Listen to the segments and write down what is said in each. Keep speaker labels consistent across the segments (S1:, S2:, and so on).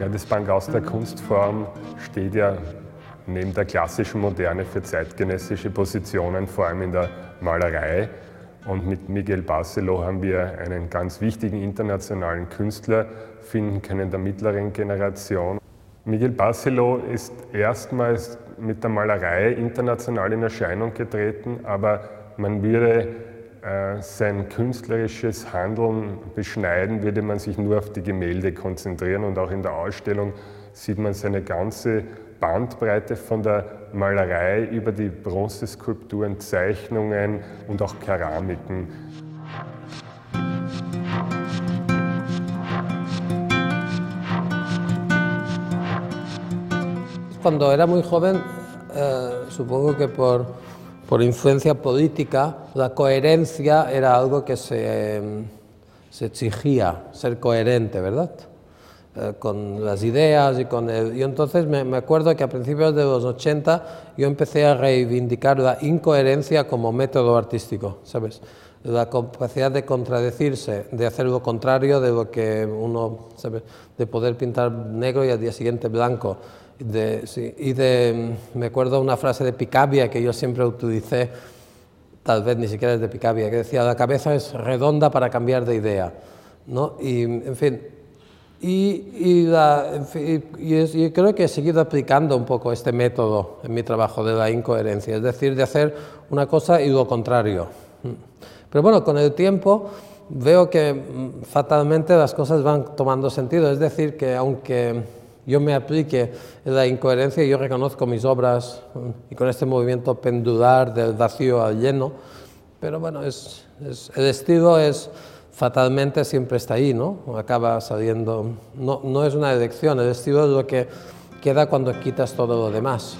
S1: Ja, das Bangaus der Kunstform steht ja neben der klassischen Moderne für zeitgenössische Positionen, vor allem in der Malerei. Und mit Miguel Barcelo haben wir einen ganz wichtigen internationalen Künstler finden können der mittleren Generation. Miguel Barcelo ist erstmals mit der Malerei international in Erscheinung getreten, aber man würde äh, sein künstlerisches Handeln beschneiden, würde man sich nur auf die Gemälde konzentrieren und auch in der Ausstellung sieht man seine ganze Bandbreite von der Malerei über die Bronzeskulpturen, Zeichnungen und auch Keramiken.
S2: Cuando era muy joven, eh, supongo que por, por, influencia política, la coherencia era algo que se, se exigía, ser coherente, ¿verdad? Eh, con las ideas y con el... Y entonces me, me, acuerdo que a principios de los 80 yo empecé a reivindicar la incoherencia como método artístico, ¿sabes? La capacidad de contradecirse, de hacer lo contrario de lo que uno, ¿sabes? De poder pintar negro y al día siguiente blanco. De, sí, y de, me acuerdo una frase de Picabia que yo siempre utilicé, tal vez ni siquiera es de Picabia, que decía, la cabeza es redonda para cambiar de idea. ¿no? Y, en fin, y, y, la, y, y, creo que he seguido aplicando un poco este método en mi trabajo de la incoherencia, es decir, de hacer una cosa y lo contrario. Pero bueno, con el tiempo veo que mm, fatalmente las cosas van tomando sentido, es decir, que aunque yo me aplique la incoherencia, yo reconozco mis obras mm, y con este movimiento pendular del vacío al lleno, pero bueno, es, es, el estilo es fatalmente siempre está ahí, ¿no? Acaba saliendo, no, no es una elección, el estilo es lo que queda cuando quitas todo lo demás.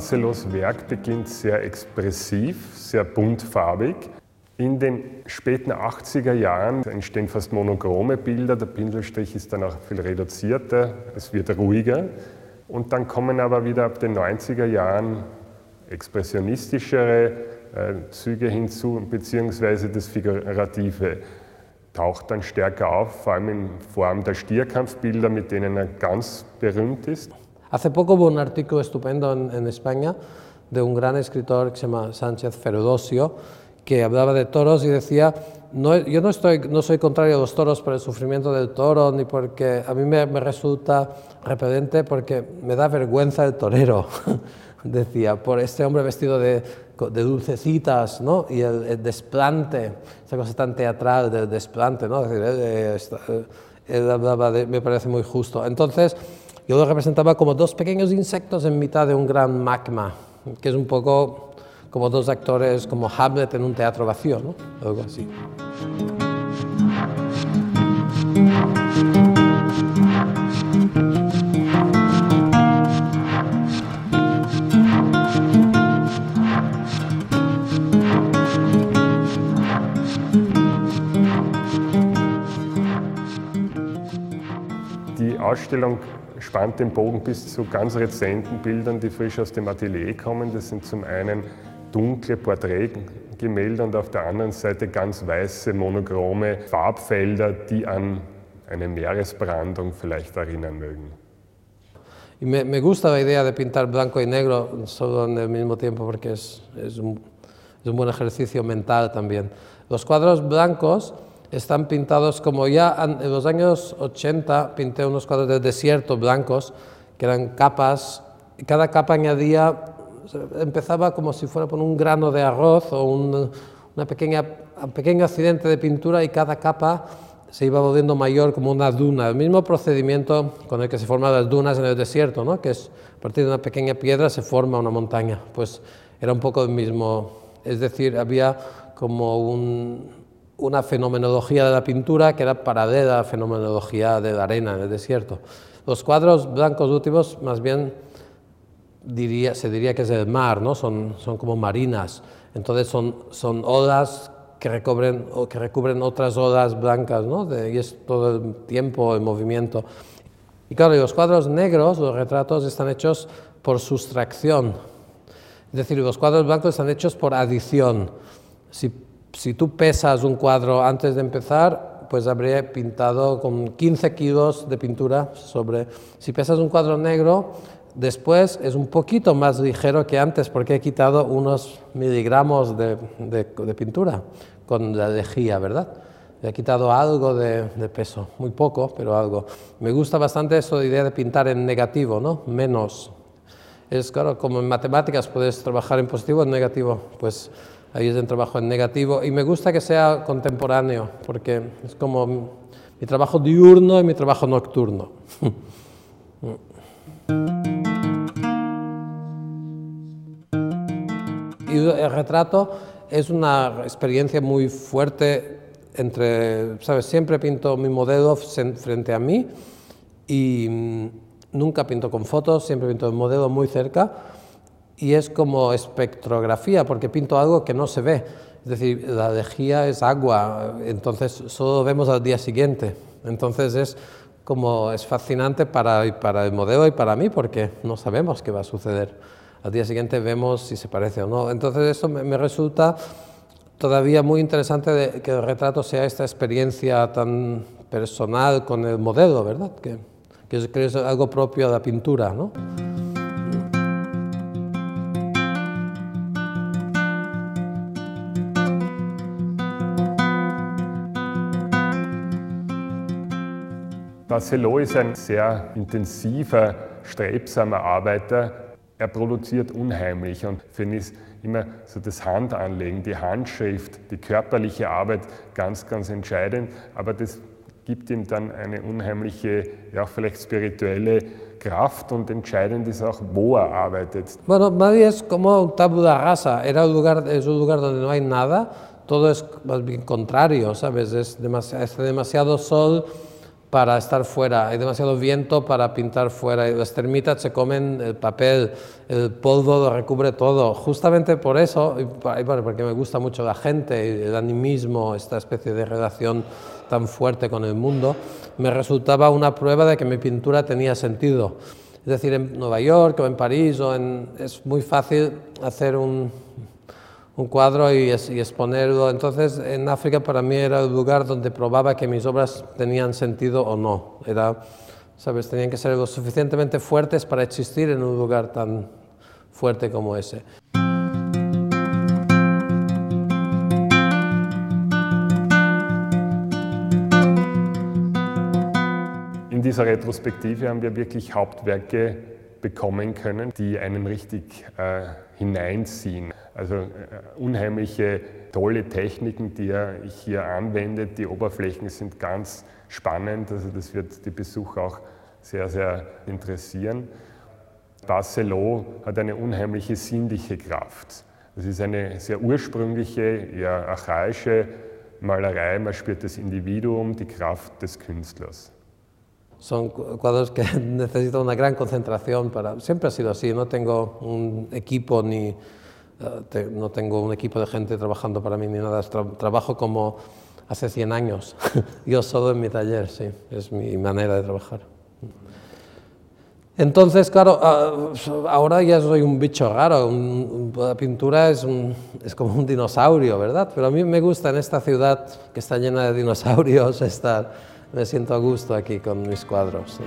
S1: Barcelos Werk beginnt sehr expressiv, sehr buntfarbig. In den späten 80er Jahren entstehen fast monochrome Bilder, der Pinselstrich ist dann auch viel reduzierter, es wird ruhiger. Und dann kommen aber wieder ab den 90er Jahren expressionistischere äh, Züge hinzu, beziehungsweise das Figurative taucht dann stärker auf, vor allem in Form der Stierkampfbilder, mit denen er ganz berühmt ist.
S2: Hace poco hubo un artículo estupendo en, España de un gran escritor que se llama Sánchez Ferudosio, que hablaba de toros y decía, no, yo no, estoy, no soy contrario a los toros por el sufrimiento del toro, ni porque a mí me, resulta repelente porque me da vergüenza el torero, decía, por este hombre vestido de, de dulcecitas, ¿no? Y el, desplante, esa cosa tan teatral del desplante, ¿no? Decir, él, él hablaba de, me parece muy justo. Entonces, yo lo representaba como dos pequeños insectos en mitad de un gran magma, que es un poco como dos actores como Hamlet en un teatro vacío, ¿no? Algo así.
S1: Die Ausstellung spannt den Bogen bis zu ganz rezenten Bildern, die frisch aus dem Atelier kommen. Das sind zum einen dunkle Porträtgemälde und auf der anderen Seite ganz weiße, monochrome Farbfelder, die an eine Meeresbrandung vielleicht erinnern mögen.
S2: Me, me, gusta la idea de pintar blanco y negro solo en el mismo tiempo porque es, es, un, es un buen ejercicio mental también. Los cuadros blancos están pintados como ya en los años 80 pinté unos cuadros de desierto blancos que eran capas y cada capa añadía empezaba como si fuera por un grano de arroz o un, una pequeña, un pequeño accidente de pintura y cada capa se iba volviendo mayor como una duna, el mismo procedimiento con el que se forman las dunas en el desierto, ¿no? que es a partir de una pequeña piedra se forma una montaña, pues era un poco el mismo, es decir, había como una fenomenología de la pintura que era paralela a la fenomenología de la arena en el desierto. Los cuadros blancos últimos, más bien, diría, se diría que es el mar, ¿no? son, son como marinas, entonces son, son olas que recubren, que recubren otras olas blancas, ¿no? y es todo el tiempo en movimiento. Y claro, los cuadros negros, los retratos, están hechos por sustracción. Es decir, los cuadros blancos están hechos por adición. Si, si tú pesas un cuadro antes de empezar, pues habría pintado con 15 kilos de pintura sobre... Si pesas un cuadro negro, después es un poquito más ligero que antes porque he quitado unos miligramos de, pintura con la lejía, ¿verdad? He quitado algo de, peso, muy poco, pero algo. Me gusta bastante eso de idea de pintar en negativo, ¿no? Menos. Es claro, como en matemáticas puedes trabajar en positivo o en negativo, pues ahí es el trabajo en negativo. Y me gusta que sea contemporáneo, porque es como mi trabajo diurno y mi trabajo nocturno. y el retrato es una experiencia muy fuerte entre, ¿sabes? Siempre pinto mi modelo frente a mí y mm, nunca pinto con fotos, siempre pinto el modelo muy cerca y es como espectrografía porque pinto algo que no se ve. Es decir, la lejía es agua, entonces solo vemos al día siguiente. Entonces es como es fascinante para, para el modelo y para mí porque no sabemos qué va a suceder. Al día siguiente vemos si se parece o no. Entonces esto me resulta todavía muy interesante de que el retrato sea esta experiencia tan personal con el modelo, ¿verdad? Que, que es, algo propio de la pintura, ¿no?
S1: Barceló ist ein sehr intensiver, strebsamer Arbeiter. Er produziert unheimlich und für ihn ist immer so das Handanlegen, die Handschrift, die körperliche Arbeit ganz, ganz entscheidend. Aber das gibt ihm dann eine unheimliche, ja vielleicht spirituelle Kraft und entscheidend ist auch, wo er arbeitet.
S2: Bueno, Madrid es como tabula rasa, era un lugar, es un lugar donde no hay nada, todo es más bien contrario, ¿sabes? Es demasiado, es demasiado sol, para estar fuera, hay demasiado viento para pintar fuera, y las termitas se comen el papel, el polvo lo recubre todo. Justamente por eso, y porque me gusta mucho la gente, el animismo, esta especie de relación tan fuerte con el mundo, me resultaba una prueba de que mi pintura tenía sentido. Es decir, en Nueva York o en París o en, es muy fácil hacer un, un cuadro y, exponerlo. Entonces, en África para mí era el lugar donde probaba que mis obras tenían sentido o no. Era, ¿sabes? Tenían que ser lo suficientemente fuertes para existir en un lugar tan fuerte como ese.
S1: In dieser Retrospektive haben wir wirklich Hauptwerke bekommen können, die einen richtig äh, hineinziehen. Also äh, unheimliche tolle Techniken, die er hier anwendet. Die Oberflächen sind ganz spannend, also das wird die Besucher auch sehr, sehr interessieren. Barcelona hat eine unheimliche sinnliche Kraft. Das ist eine sehr ursprüngliche, eher archaische Malerei. Man spürt das Individuum, die Kraft des Künstlers.
S2: Son cuadros que necesitan una gran concentración para... Siempre ha sido así, no tengo un equipo ni... Eh, no tengo un equipo de gente trabajando para mí ni nada, trabajo como hace 100 años, yo solo en mi taller, sí, es mi manera de trabajar. Entonces, claro, ah, ahora ya soy un bicho raro, la pintura es, es como un dinosaurio, ¿verdad? Pero a mí me gusta en esta ciudad que está llena de dinosaurios estar me siento a gusto aquí con mis cuadros.